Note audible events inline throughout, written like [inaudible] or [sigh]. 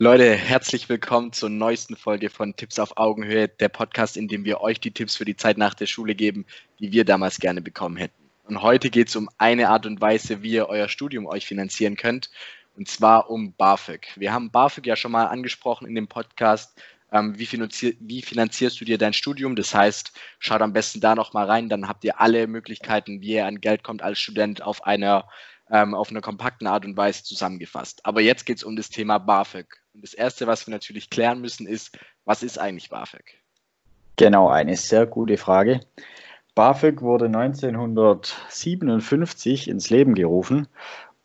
Leute, herzlich willkommen zur neuesten Folge von Tipps auf Augenhöhe, der Podcast, in dem wir euch die Tipps für die Zeit nach der Schule geben, die wir damals gerne bekommen hätten. Und heute geht es um eine Art und Weise, wie ihr euer Studium euch finanzieren könnt, und zwar um BAföG. Wir haben BAföG ja schon mal angesprochen in dem Podcast. Ähm, wie, finanzier wie, finanzierst du dir dein Studium? Das heißt, schaut am besten da noch mal rein, dann habt ihr alle Möglichkeiten, wie ihr an Geld kommt als Student auf einer ähm, auf einer kompakten Art und Weise zusammengefasst. Aber jetzt geht es um das Thema BAföG. Und das Erste, was wir natürlich klären müssen, ist, was ist eigentlich BAföG? Genau, eine sehr gute Frage. BAföG wurde 1957 ins Leben gerufen,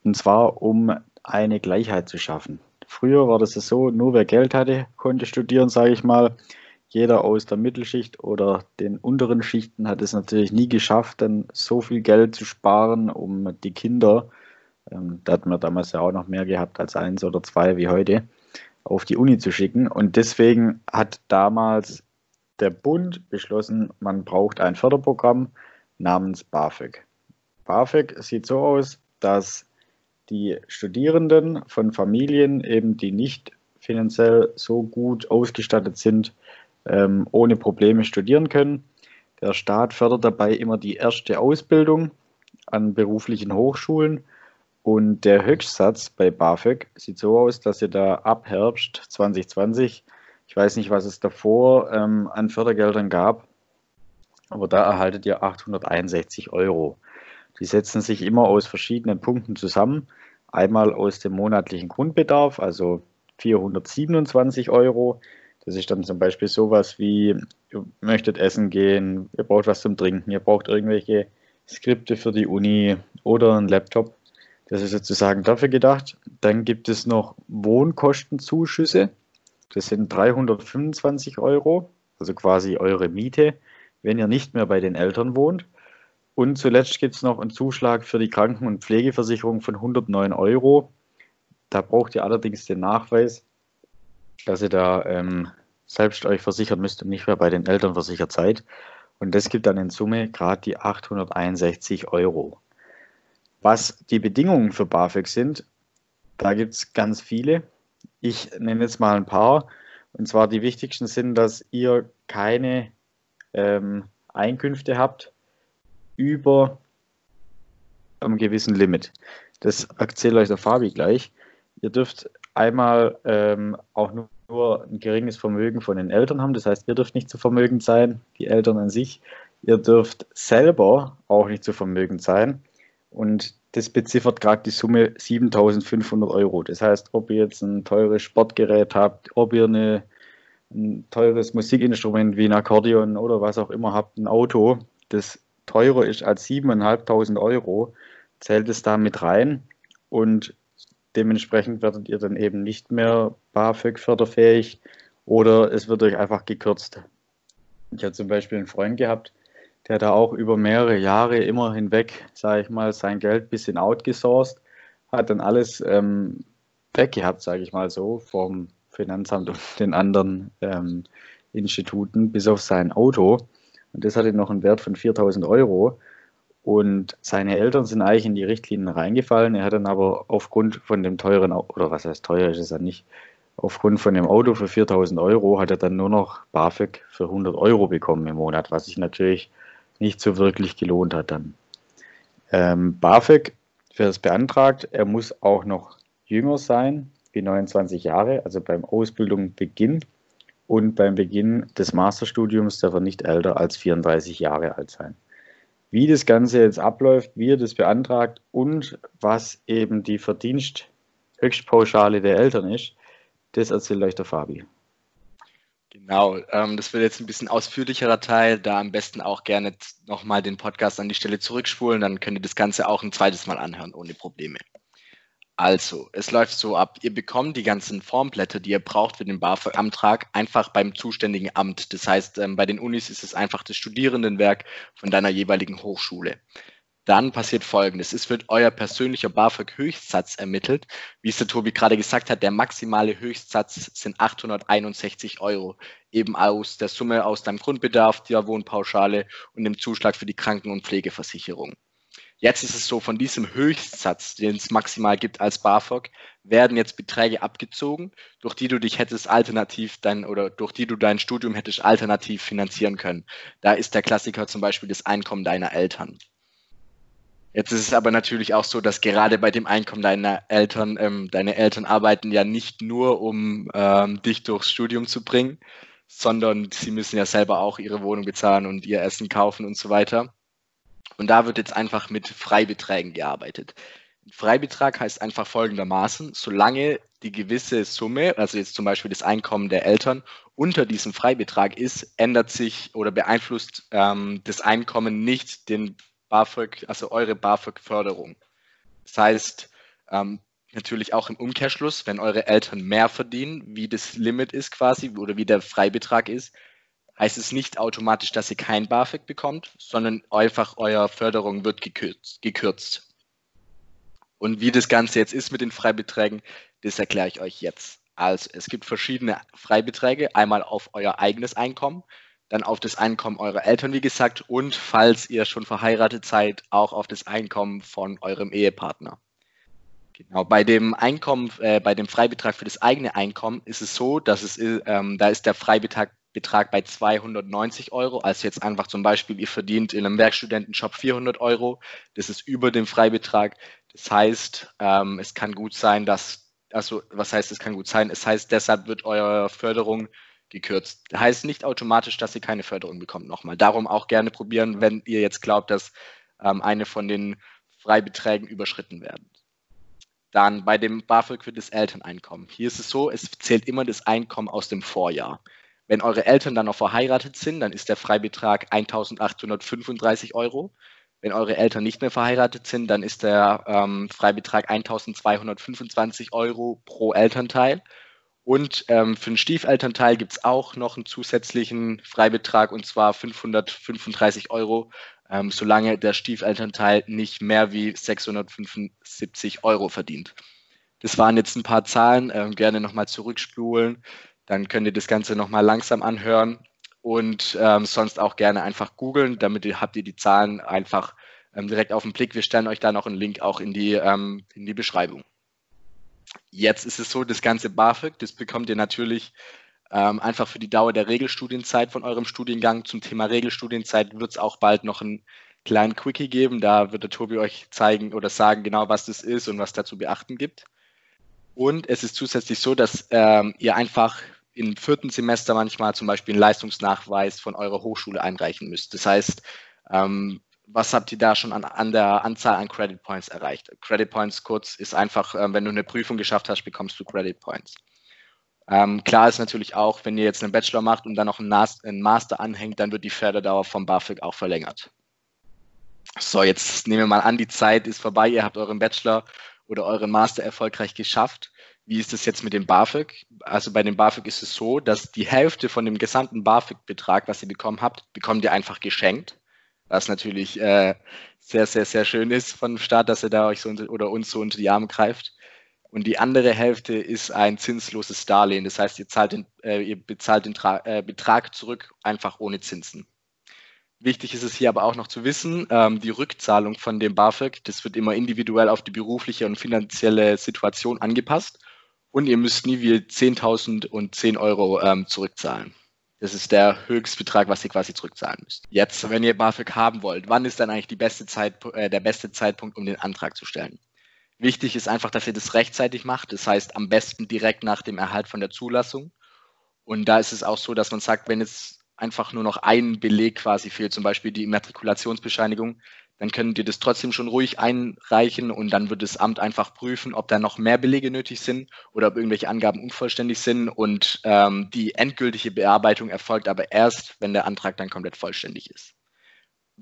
und zwar um eine Gleichheit zu schaffen. Früher war das so, nur wer Geld hatte, konnte studieren, sage ich mal. Jeder aus der Mittelschicht oder den unteren Schichten hat es natürlich nie geschafft, dann so viel Geld zu sparen, um die Kinder, ähm, da hatten wir damals ja auch noch mehr gehabt als eins oder zwei wie heute, auf die Uni zu schicken. Und deswegen hat damals der Bund beschlossen, man braucht ein Förderprogramm namens BAföG. BAföG sieht so aus, dass die Studierenden von Familien, eben die nicht finanziell so gut ausgestattet sind, ähm, ohne Probleme studieren können. Der Staat fördert dabei immer die erste Ausbildung an beruflichen Hochschulen und der Höchstsatz bei BAföG sieht so aus, dass ihr da ab Herbst 2020, ich weiß nicht, was es davor ähm, an Fördergeldern gab, aber da erhaltet ihr 861 Euro. Die setzen sich immer aus verschiedenen Punkten zusammen. Einmal aus dem monatlichen Grundbedarf, also 427 Euro. Das ist dann zum Beispiel sowas wie, ihr möchtet essen gehen, ihr braucht was zum Trinken, ihr braucht irgendwelche Skripte für die Uni oder einen Laptop. Das ist sozusagen dafür gedacht. Dann gibt es noch Wohnkostenzuschüsse. Das sind 325 Euro, also quasi eure Miete, wenn ihr nicht mehr bei den Eltern wohnt. Und zuletzt gibt es noch einen Zuschlag für die Kranken- und Pflegeversicherung von 109 Euro. Da braucht ihr allerdings den Nachweis, dass ihr da ähm, selbst euch versichern müsst und nicht mehr bei den Eltern versichert seid. Und das gibt dann in Summe gerade die 861 Euro. Was die Bedingungen für BAföG sind, da gibt es ganz viele. Ich nenne jetzt mal ein paar. Und zwar die wichtigsten sind, dass ihr keine ähm, Einkünfte habt über einem gewissen Limit. Das erzählt euch der Fabi gleich. Ihr dürft einmal ähm, auch nur, nur ein geringes Vermögen von den Eltern haben. Das heißt, ihr dürft nicht zu vermögend sein, die Eltern an sich. Ihr dürft selber auch nicht zu vermögend sein. Und das beziffert gerade die Summe 7500 Euro. Das heißt, ob ihr jetzt ein teures Sportgerät habt, ob ihr eine, ein teures Musikinstrument wie ein Akkordeon oder was auch immer habt, ein Auto, das teurer ist als 7.500 Euro, zählt es da mit rein und dementsprechend werdet ihr dann eben nicht mehr BAföG förderfähig oder es wird euch einfach gekürzt. Ich habe zum Beispiel einen Freund gehabt, der da auch über mehrere Jahre immer hinweg, sage ich mal, sein Geld ein bisschen outgesourced, hat dann alles ähm, weg gehabt, sage ich mal so, vom Finanzamt und [laughs] den anderen ähm, Instituten, bis auf sein Auto. Und das hatte noch einen Wert von 4000 Euro. Und seine Eltern sind eigentlich in die Richtlinien reingefallen. Er hat dann aber aufgrund von dem teuren, oder was heißt teuer ist es ja nicht, aufgrund von dem Auto für 4000 Euro hat er dann nur noch BAföG für 100 Euro bekommen im Monat, was sich natürlich nicht so wirklich gelohnt hat dann. Ähm, BAföG, wer das beantragt, er muss auch noch jünger sein, wie 29 Jahre, also beim Ausbildungsbeginn und beim Beginn des Masterstudiums darf er nicht älter als 34 Jahre alt sein. Wie das Ganze jetzt abläuft, wie er das beantragt und was eben die Verdiensthöchstpauschale der Eltern ist, das erzählt euch der Fabi. Genau, ähm, das wird jetzt ein bisschen ausführlicherer Teil, da am besten auch gerne nochmal den Podcast an die Stelle zurückspulen, dann könnt ihr das Ganze auch ein zweites Mal anhören, ohne Probleme. Also, es läuft so ab, ihr bekommt die ganzen Formblätter, die ihr braucht für den BAföG-Antrag, einfach beim zuständigen Amt. Das heißt, ähm, bei den Unis ist es einfach das Studierendenwerk von deiner jeweiligen Hochschule dann passiert Folgendes. Es wird euer persönlicher BAföG-Höchstsatz ermittelt. Wie es der Tobi gerade gesagt hat, der maximale Höchstsatz sind 861 Euro. Eben aus der Summe aus deinem Grundbedarf, der Wohnpauschale und dem Zuschlag für die Kranken- und Pflegeversicherung. Jetzt ist es so, von diesem Höchstsatz, den es maximal gibt als BAföG, werden jetzt Beträge abgezogen, durch die du dich hättest alternativ dein oder durch die du dein Studium hättest alternativ finanzieren können. Da ist der Klassiker zum Beispiel das Einkommen deiner Eltern. Jetzt ist es aber natürlich auch so, dass gerade bei dem Einkommen deiner Eltern, ähm, deine Eltern arbeiten ja nicht nur, um ähm, dich durchs Studium zu bringen, sondern sie müssen ja selber auch ihre Wohnung bezahlen und ihr Essen kaufen und so weiter. Und da wird jetzt einfach mit Freibeträgen gearbeitet. Freibetrag heißt einfach folgendermaßen, solange die gewisse Summe, also jetzt zum Beispiel das Einkommen der Eltern, unter diesem Freibetrag ist, ändert sich oder beeinflusst ähm, das Einkommen nicht den BAföG, also eure BAföG-Förderung. Das heißt, ähm, natürlich auch im Umkehrschluss, wenn eure Eltern mehr verdienen, wie das Limit ist quasi oder wie der Freibetrag ist, heißt es nicht automatisch, dass ihr kein BAföG bekommt, sondern einfach eure Förderung wird gekürzt. gekürzt. Und wie das Ganze jetzt ist mit den Freibeträgen, das erkläre ich euch jetzt. Also es gibt verschiedene Freibeträge, einmal auf euer eigenes Einkommen, dann auf das Einkommen eurer Eltern, wie gesagt, und falls ihr schon verheiratet seid, auch auf das Einkommen von eurem Ehepartner. Genau, bei dem Einkommen, äh, bei dem Freibetrag für das eigene Einkommen ist es so, dass es, ähm, da ist der Freibetrag Betrag bei 290 Euro. Also jetzt einfach zum Beispiel, ihr verdient in einem Werkstudentenshop 400 Euro. Das ist über dem Freibetrag. Das heißt, ähm, es kann gut sein, dass, also was heißt, es kann gut sein? Es heißt, deshalb wird eure Förderung gekürzt. Das heißt nicht automatisch, dass ihr keine Förderung bekommt nochmal. Darum auch gerne probieren, wenn ihr jetzt glaubt, dass ähm, eine von den Freibeträgen überschritten werden. Dann bei dem BAföG für das Elterneinkommen. Hier ist es so, es zählt immer das Einkommen aus dem Vorjahr. Wenn eure Eltern dann noch verheiratet sind, dann ist der Freibetrag 1835 Euro. Wenn eure Eltern nicht mehr verheiratet sind, dann ist der ähm, Freibetrag 1225 Euro pro Elternteil. Und ähm, für den Stiefelternteil gibt es auch noch einen zusätzlichen Freibetrag und zwar 535 Euro, ähm, solange der Stiefelternteil nicht mehr wie 675 Euro verdient. Das waren jetzt ein paar Zahlen, ähm, gerne nochmal zurückspulen. Dann könnt ihr das Ganze nochmal langsam anhören und ähm, sonst auch gerne einfach googeln, damit ihr, habt ihr die Zahlen einfach ähm, direkt auf den Blick. Wir stellen euch da noch einen Link auch in die, ähm, in die Beschreibung. Jetzt ist es so, das ganze BAföG, das bekommt ihr natürlich ähm, einfach für die Dauer der Regelstudienzeit von eurem Studiengang. Zum Thema Regelstudienzeit wird es auch bald noch einen kleinen Quickie geben. Da wird der Tobi euch zeigen oder sagen genau, was das ist und was da zu beachten gibt. Und es ist zusätzlich so, dass ähm, ihr einfach im vierten Semester manchmal zum Beispiel einen Leistungsnachweis von eurer Hochschule einreichen müsst. Das heißt, ähm, was habt ihr da schon an, an, der Anzahl an Credit Points erreicht? Credit Points kurz ist einfach, ähm, wenn du eine Prüfung geschafft hast, bekommst du Credit Points. Ähm, klar ist natürlich auch, wenn ihr jetzt einen Bachelor macht und dann noch einen, einen Master anhängt, dann wird die Förderdauer vom BAföG auch verlängert. So, jetzt nehmen wir mal an, die Zeit ist vorbei, ihr habt euren Bachelor oder euren Master erfolgreich geschafft. Wie ist es jetzt mit dem BAföG? Also bei dem BAföG ist es so, dass die Hälfte von dem gesamten BAföG-Betrag, was ihr bekommen habt, bekommt ihr einfach geschenkt. Was natürlich äh, sehr, sehr, sehr schön ist von dem Staat, dass er da euch so unter, oder uns so unter die Arme greift. Und die andere Hälfte ist ein zinsloses Darlehen. Das heißt, ihr, zahlt den, äh, ihr bezahlt den Tra äh, Betrag zurück, einfach ohne Zinsen. Wichtig ist es hier aber auch noch zu wissen, ähm, die Rückzahlung von dem BAföG, das wird immer individuell auf die berufliche und finanzielle Situation angepasst und ihr müsst nie wie 10.000 und 10 Euro ähm, zurückzahlen. Das ist der Höchstbetrag, was ihr quasi zurückzahlen müsst. Jetzt, wenn ihr BAföG haben wollt, wann ist dann eigentlich die beste Zeit, äh, der beste Zeitpunkt, um den Antrag zu stellen? Wichtig ist einfach, dass ihr das rechtzeitig macht. Das heißt, am besten direkt nach dem Erhalt von der Zulassung. Und da ist es auch so, dass man sagt, wenn jetzt einfach nur noch ein Beleg quasi fehlt, zum Beispiel die Immatrikulationsbescheinigung, dann könnt ihr das trotzdem schon ruhig einreichen und dann wird das Amt einfach prüfen, ob da noch mehr Belege nötig sind oder ob irgendwelche Angaben unvollständig sind und ähm, die endgültige Bearbeitung erfolgt aber erst, wenn der Antrag dann komplett vollständig ist.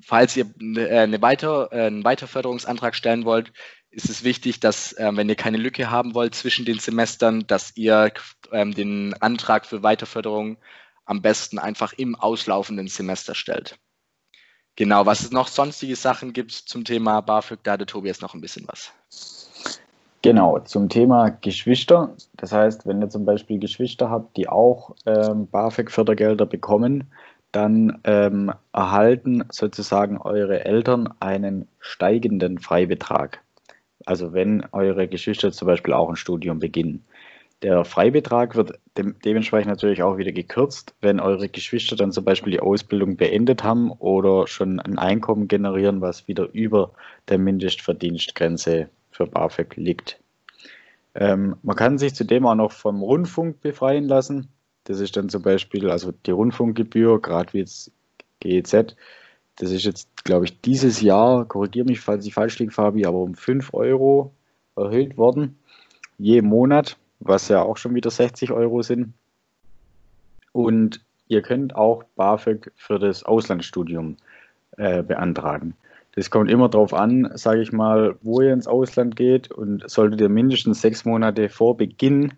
Falls ihr äh, eine Weiter, äh, einen Weiterförderungsantrag stellen wollt, ist es wichtig, dass, äh, wenn ihr keine Lücke haben wollt zwischen den Semestern, dass ihr ähm, den Antrag für Weiterförderung am besten einfach im auslaufenden Semester stellt. Genau, was es noch sonstige Sachen gibt zum Thema BAföG, da hatte Tobias noch ein bisschen was. Genau, zum Thema Geschwister. Das heißt, wenn ihr zum Beispiel Geschwister habt, die auch ähm, BAföG-Fördergelder bekommen, dann ähm, erhalten sozusagen eure Eltern einen steigenden Freibetrag. Also wenn eure Geschwister zum Beispiel auch ein Studium beginnen. Der Freibetrag wird de dementsprechend natürlich auch wieder gekürzt, wenn eure Geschwister dann zum Beispiel die Ausbildung beendet haben oder schon ein Einkommen generieren, was wieder über der Mindestverdienstgrenze für BAföG liegt. Ähm, man kann sich zudem auch noch vom Rundfunk befreien lassen. Das ist dann zum Beispiel, also die Rundfunkgebühr, gerade wie jetzt GEZ, das ist jetzt, glaube ich, dieses Jahr, korrigiere mich, falls ich falsch liege, Fabi, aber um 5 Euro erhöht worden, je Monat, was ja auch schon wieder 60 Euro sind. Und ihr könnt auch BAföG für das Auslandsstudium äh, beantragen. Das kommt immer darauf an, sage ich mal, wo ihr ins Ausland geht und solltet ihr mindestens sechs Monate vor Beginn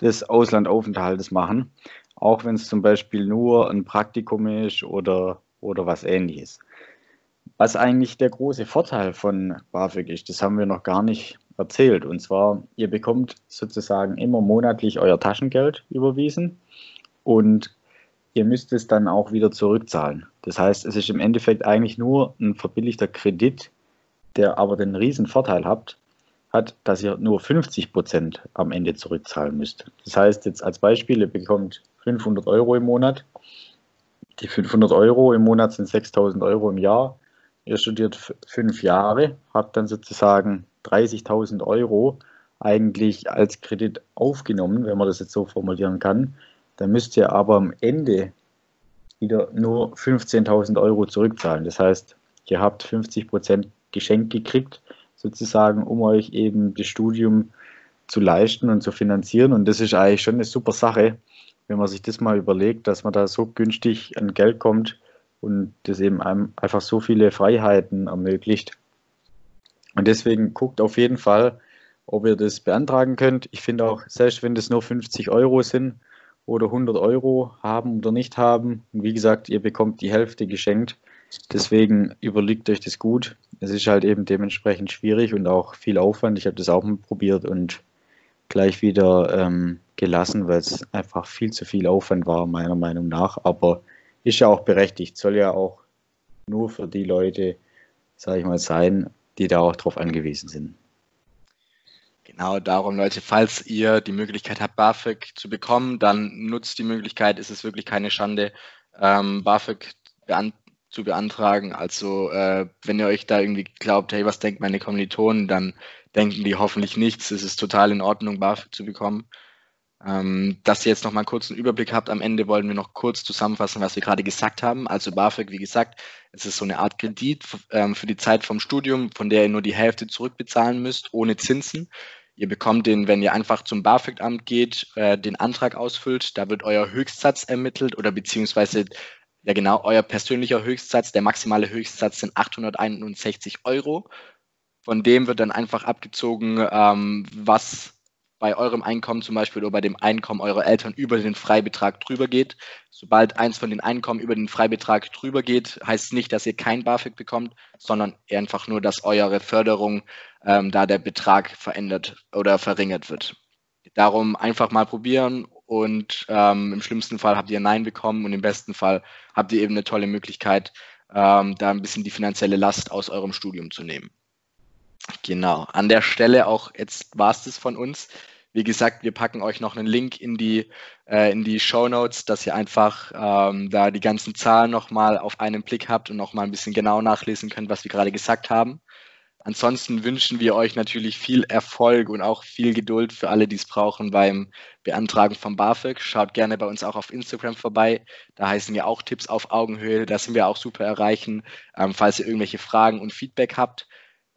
des Auslandaufenthaltes machen, auch wenn es zum Beispiel nur ein Praktikum ist oder, oder was ähnliches. Was eigentlich der große Vorteil von BAföG ist, das haben wir noch gar nicht erzählt. Und zwar, ihr bekommt sozusagen immer monatlich euer Taschengeld überwiesen und ihr müsst es dann auch wieder zurückzahlen. Das heißt, es ist im Endeffekt eigentlich nur ein verbilligter Kredit, der aber den riesen Vorteil hat, hat, dass ihr nur 50 Prozent am Ende zurückzahlen müsst. Das heißt jetzt als Beispiel, ihr bekommt 500 Euro im Monat. Die 500 Euro im Monat sind 6000 Euro im Jahr. Ihr studiert fünf Jahre, habt dann sozusagen 30.000 Euro eigentlich als Kredit aufgenommen, wenn man das jetzt so formulieren kann. Dann müsst ihr aber am Ende wieder nur 15.000 Euro zurückzahlen. Das heißt, ihr habt 50 Prozent geschenkt gekriegt sozusagen, um euch eben das Studium zu leisten und zu finanzieren. Und das ist eigentlich schon eine super Sache, wenn man sich das mal überlegt, dass man da so günstig an Geld kommt und das eben einem einfach so viele Freiheiten ermöglicht. Und deswegen guckt auf jeden Fall, ob ihr das beantragen könnt. Ich finde auch, selbst wenn das nur 50 Euro sind oder 100 Euro haben oder nicht haben, wie gesagt, ihr bekommt die Hälfte geschenkt, Deswegen überlegt euch das gut. Es ist halt eben dementsprechend schwierig und auch viel Aufwand. Ich habe das auch mal probiert und gleich wieder ähm, gelassen, weil es einfach viel zu viel Aufwand war, meiner Meinung nach. Aber ist ja auch berechtigt, soll ja auch nur für die Leute, sage ich mal, sein, die da auch drauf angewiesen sind. Genau darum, Leute, falls ihr die Möglichkeit habt, BAföG zu bekommen, dann nutzt die Möglichkeit, es ist wirklich keine Schande, ähm, BAföG beantragen zu beantragen. Also äh, wenn ihr euch da irgendwie glaubt, hey, was denkt meine Kommilitonen, dann denken die hoffentlich nichts. Es ist total in Ordnung, BAföG zu bekommen. Ähm, dass ihr jetzt noch mal kurz einen Überblick habt, am Ende wollen wir noch kurz zusammenfassen, was wir gerade gesagt haben. Also BAföG, wie gesagt, es ist so eine Art Kredit ähm, für die Zeit vom Studium, von der ihr nur die Hälfte zurückbezahlen müsst, ohne Zinsen. Ihr bekommt den, wenn ihr einfach zum BAföG-Amt geht, äh, den Antrag ausfüllt, da wird euer Höchstsatz ermittelt oder beziehungsweise ja, genau, euer persönlicher Höchstsatz, der maximale Höchstsatz sind 861 Euro. Von dem wird dann einfach abgezogen, ähm, was bei eurem Einkommen zum Beispiel oder bei dem Einkommen eurer Eltern über den Freibetrag drüber geht. Sobald eins von den Einkommen über den Freibetrag drüber geht, heißt es nicht, dass ihr kein BAföG bekommt, sondern einfach nur, dass eure Förderung ähm, da der Betrag verändert oder verringert wird. Darum einfach mal probieren und ähm, im schlimmsten Fall habt ihr Nein bekommen und im besten Fall habt ihr eben eine tolle Möglichkeit, ähm, da ein bisschen die finanzielle Last aus eurem Studium zu nehmen. Genau, an der Stelle auch, jetzt war es das von uns. Wie gesagt, wir packen euch noch einen Link in die, äh, in die Show Notes, dass ihr einfach ähm, da die ganzen Zahlen nochmal auf einen Blick habt und nochmal ein bisschen genau nachlesen könnt, was wir gerade gesagt haben. Ansonsten wünschen wir euch natürlich viel Erfolg und auch viel Geduld für alle, die es brauchen beim Beantragen von BAföG. Schaut gerne bei uns auch auf Instagram vorbei. Da heißen wir auch Tipps auf Augenhöhe. Da sind wir auch super erreichen, ähm, falls ihr irgendwelche Fragen und Feedback habt.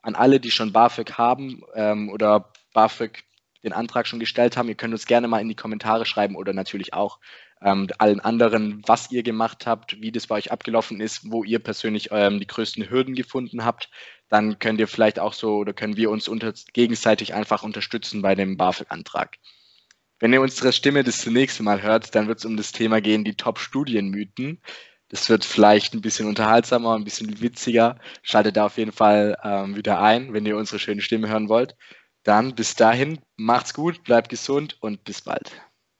An alle, die schon BAföG haben ähm, oder BAföG den Antrag schon gestellt haben, ihr könnt uns gerne mal in die Kommentare schreiben oder natürlich auch ähm, allen anderen, was ihr gemacht habt, wie das bei euch abgelaufen ist, wo ihr persönlich ähm, die größten Hürden gefunden habt. Dann könnt ihr vielleicht auch so oder können wir uns unter, gegenseitig einfach unterstützen bei dem BAföG-Antrag. Wenn ihr unsere Stimme das nächste Mal hört, dann wird es um das Thema gehen, die Top-Studienmythen. Das wird vielleicht ein bisschen unterhaltsamer, ein bisschen witziger. Schaltet da auf jeden Fall ähm, wieder ein, wenn ihr unsere schöne Stimme hören wollt. Dann bis dahin, macht's gut, bleibt gesund und bis bald.